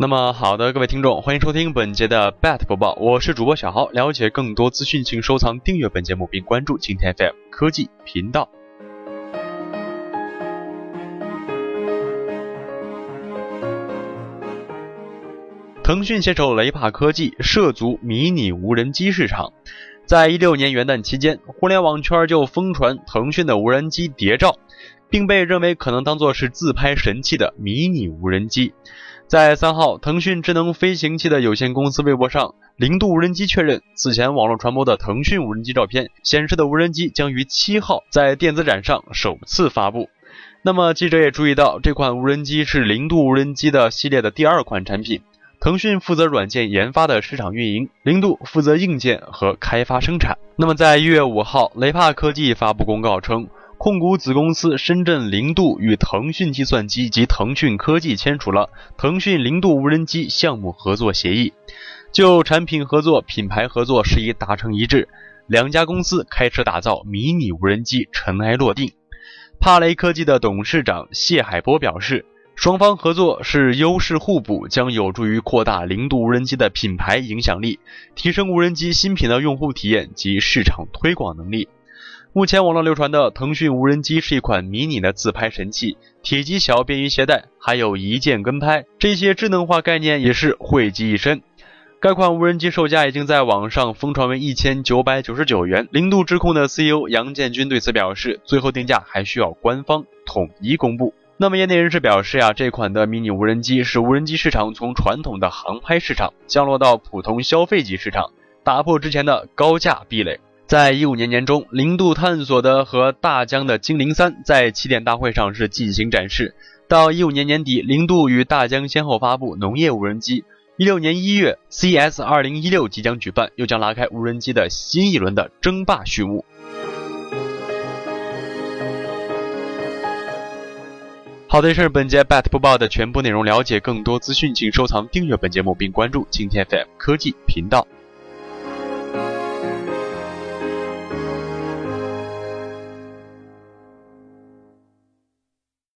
那么好的，各位听众，欢迎收听本节的 BAT 播报，我是主播小豪。了解更多资讯，请收藏、订阅本节目，并关注今天 FM 科技频道。腾讯携手雷帕科技涉足迷你无人机市场。在一六年元旦期间，互联网圈就疯传腾讯的无人机谍照，并被认为可能当作是自拍神器的迷你无人机。在三号，腾讯智能飞行器的有限公司微博上，零度无人机确认，此前网络传播的腾讯无人机照片显示的无人机将于七号在电子展上首次发布。那么，记者也注意到，这款无人机是零度无人机的系列的第二款产品。腾讯负责软件研发的市场运营，零度负责硬件和开发生产。那么，在一月五号，雷帕科技发布公告称。控股子公司深圳零度与腾讯计算机及腾讯科技签署了腾讯零度无人机项目合作协议，就产品合作、品牌合作事宜达成一致，两家公司开始打造迷你无人机，尘埃落定。帕雷科技的董事长谢海波表示，双方合作是优势互补，将有助于扩大零度无人机的品牌影响力，提升无人机新品的用户体验及市场推广能力。目前网络流传的腾讯无人机是一款迷你的自拍神器，体积小，便于携带，还有一键跟拍，这些智能化概念也是汇集一身。该款无人机售价已经在网上疯传为一千九百九十九元。零度智控的 CEO 杨建军对此表示，最后定价还需要官方统一公布。那么业内人士表示呀，这款的迷你无人机是无人机市场从传统的航拍市场降落到普通消费级市场，打破之前的高价壁垒。在一五年年中，零度探索的和大疆的精灵三在起点大会上是进行展示。到一五年年底，零度与大疆先后发布农业无人机。一六年一月，CS 二零一六即将举办，又将拉开无人机的新一轮的争霸序幕。好的，这是本节 BAT 播报的全部内容。了解更多资讯，请收藏、订阅本节目，并关注今天 FM 科技频道。